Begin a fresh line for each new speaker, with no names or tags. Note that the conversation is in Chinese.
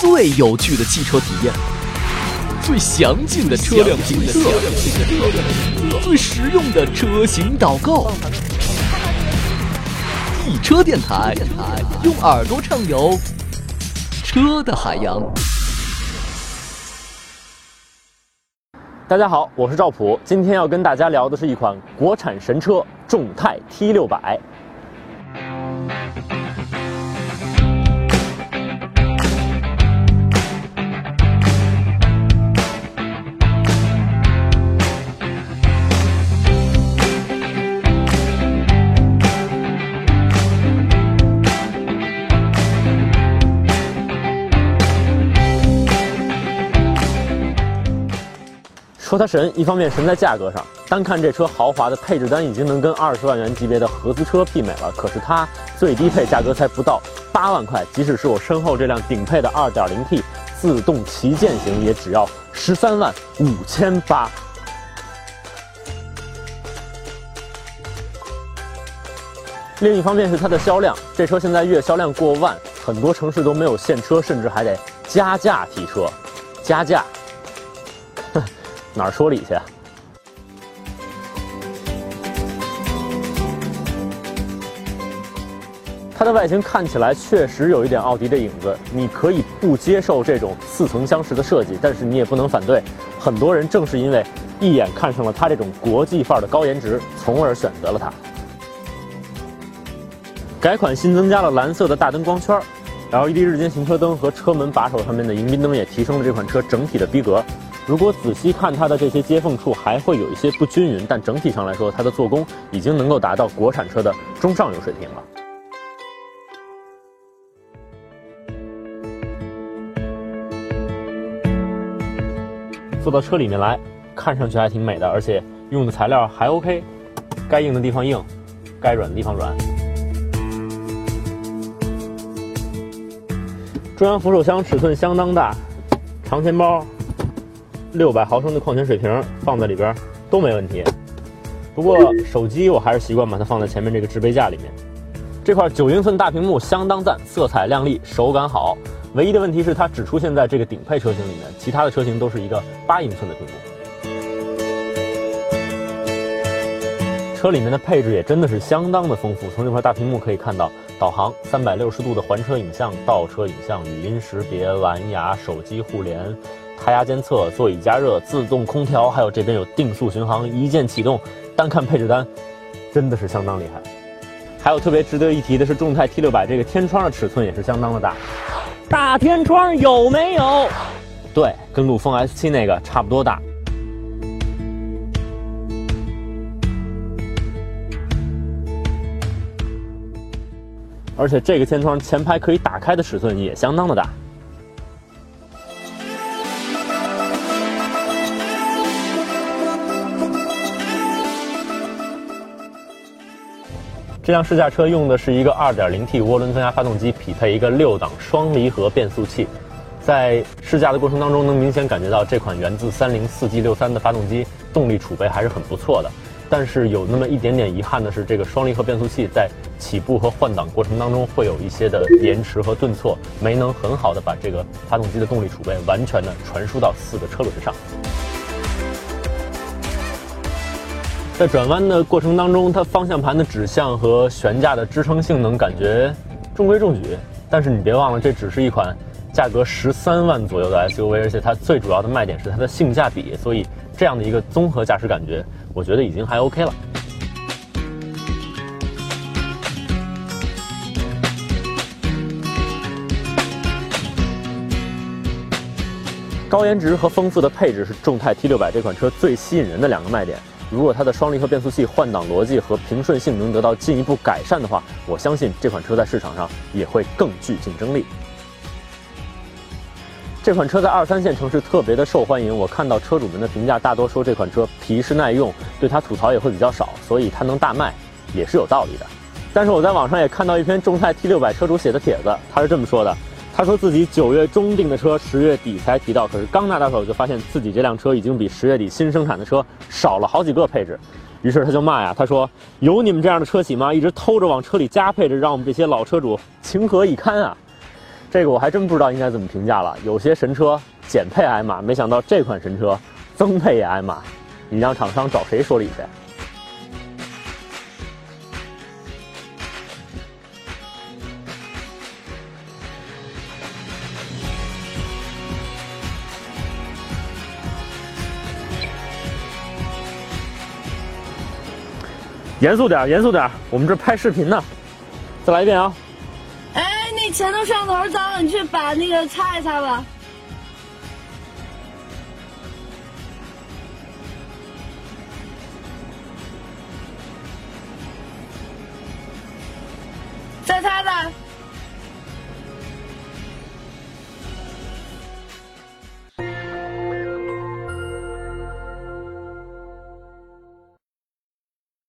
最有趣的汽车体验，最详尽的车辆评测，最实用的车型导购。易车电台，用耳朵畅游车的海洋。
大家好，我是赵普，今天要跟大家聊的是一款国产神车众泰 T 六百。说它神，一方面神在价格上，单看这车豪华的配置单，已经能跟二十万元级别的合资车媲美了。可是它最低配价格才不到八万块，即使是我身后这辆顶配的 2.0T 自动旗舰型，也只要十三万五千八。另一方面是它的销量，这车现在月销量过万，很多城市都没有现车，甚至还得加价提车，加价。哪儿说理去？它的外形看起来确实有一点奥迪的影子。你可以不接受这种似曾相识的设计，但是你也不能反对。很多人正是因为一眼看上了它这种国际范儿的高颜值，从而选择了它。改款新增加了蓝色的大灯光圈，LED 日间行车灯和车门把手上面的迎宾灯也提升了这款车整体的逼格。如果仔细看它的这些接缝处，还会有一些不均匀，但整体上来说，它的做工已经能够达到国产车的中上游水平了。坐到车里面来，看上去还挺美的，而且用的材料还 OK，该硬的地方硬，该软的地方软。中央扶手箱尺寸相当大，长钱包。六百毫升的矿泉水瓶放在里边都没问题。不过手机我还是习惯把它放在前面这个置杯架里面。这块九英寸大屏幕相当赞，色彩亮丽，手感好。唯一的问题是它只出现在这个顶配车型里面，其他的车型都是一个八英寸的屏幕。车里面的配置也真的是相当的丰富。从这块大屏幕可以看到导航、三百六十度的环车影像、倒车影像、语音识别、蓝牙、手机互联。胎压监测、座椅加热、自动空调，还有这边有定速巡航，一键启动。单看配置单，真的是相当厉害。还有特别值得一提的是，众泰 T 六百这个天窗的尺寸也是相当的大。大天窗有没有？对，跟陆风 S 七那个差不多大。而且这个天窗前排可以打开的尺寸也相当的大。这辆试驾车用的是一个 2.0T 涡轮增压发动机，匹配一个六档双离合变速器。在试驾的过程当中，能明显感觉到这款源自三菱 4G63 的发动机动力储备还是很不错的。但是有那么一点点遗憾的是，这个双离合变速器在起步和换挡过程当中会有一些的延迟和顿挫，没能很好的把这个发动机的动力储备完全的传输到四个车轮上。在转弯的过程当中，它方向盘的指向和悬架的支撑性能感觉中规中矩。但是你别忘了，这只是一款价格十三万左右的 SUV，而且它最主要的卖点是它的性价比。所以这样的一个综合驾驶感觉，我觉得已经还 OK 了。高颜值和丰富的配置是众泰 T 六百这款车最吸引人的两个卖点。如果它的双离合变速器换挡逻辑和平顺性能得到进一步改善的话，我相信这款车在市场上也会更具竞争力。这款车在二三线城市特别的受欢迎，我看到车主们的评价大多说这款车皮实耐用，对它吐槽也会比较少，所以它能大卖也是有道理的。但是我在网上也看到一篇众泰 T 六百车主写的帖子，他是这么说的。他说自己九月中订的车，十月底才提到，可是刚拿到手就发现自己这辆车已经比十月底新生产的车少了好几个配置，于是他就骂呀，他说有你们这样的车企吗？一直偷着往车里加配置，让我们这些老车主情何以堪啊！这个我还真不知道应该怎么评价了。有些神车减配挨骂，没想到这款神车增配也挨骂，你让厂商找谁说理去？严肃点，严肃点，我们这拍视频呢。再来一遍啊！
哎，那前头摄像头脏了，你去把那个擦一擦吧。再擦擦。